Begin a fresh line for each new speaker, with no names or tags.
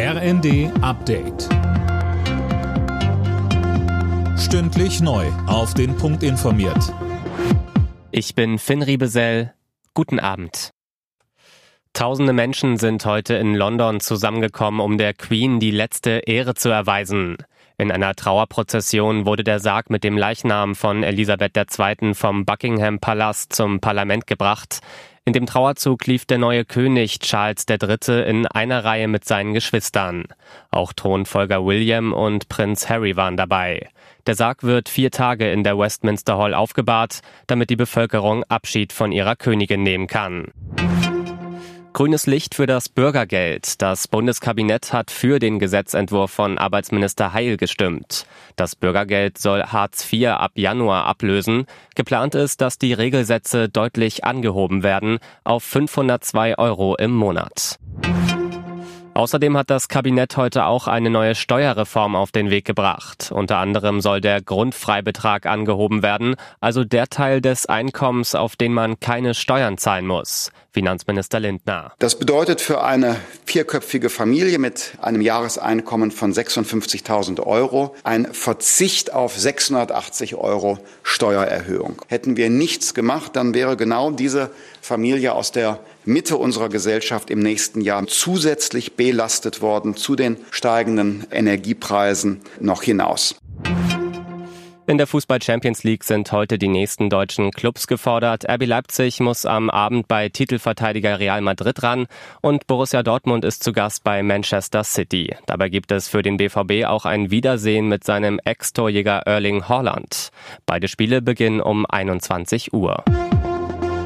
RND Update. Stündlich neu. Auf den Punkt informiert.
Ich bin Finn Riebesell. Guten Abend. Tausende Menschen sind heute in London zusammengekommen, um der Queen die letzte Ehre zu erweisen. In einer Trauerprozession wurde der Sarg mit dem Leichnam von Elisabeth II. vom Buckingham Palast zum Parlament gebracht. In dem Trauerzug lief der neue König Charles III. in einer Reihe mit seinen Geschwistern. Auch Thronfolger William und Prinz Harry waren dabei. Der Sarg wird vier Tage in der Westminster Hall aufgebahrt, damit die Bevölkerung Abschied von ihrer Königin nehmen kann. Grünes Licht für das Bürgergeld. Das Bundeskabinett hat für den Gesetzentwurf von Arbeitsminister Heil gestimmt. Das Bürgergeld soll Hartz IV ab Januar ablösen. Geplant ist, dass die Regelsätze deutlich angehoben werden auf 502 Euro im Monat. Außerdem hat das Kabinett heute auch eine neue Steuerreform auf den Weg gebracht. Unter anderem soll der Grundfreibetrag angehoben werden, also der Teil des Einkommens, auf den man keine Steuern zahlen muss. Finanzminister Lindner.
Das bedeutet für eine vierköpfige Familie mit einem Jahreseinkommen von 56.000 Euro ein Verzicht auf 680 Euro Steuererhöhung. Hätten wir nichts gemacht, dann wäre genau diese Familie aus der Mitte unserer Gesellschaft im nächsten Jahr zusätzlich belastet worden zu den steigenden Energiepreisen noch hinaus.
In der Fußball Champions League sind heute die nächsten deutschen Clubs gefordert. RB Leipzig muss am Abend bei Titelverteidiger Real Madrid ran und Borussia Dortmund ist zu Gast bei Manchester City. Dabei gibt es für den BVB auch ein Wiedersehen mit seinem Ex-Torjäger Erling Haaland. Beide Spiele beginnen um 21 Uhr.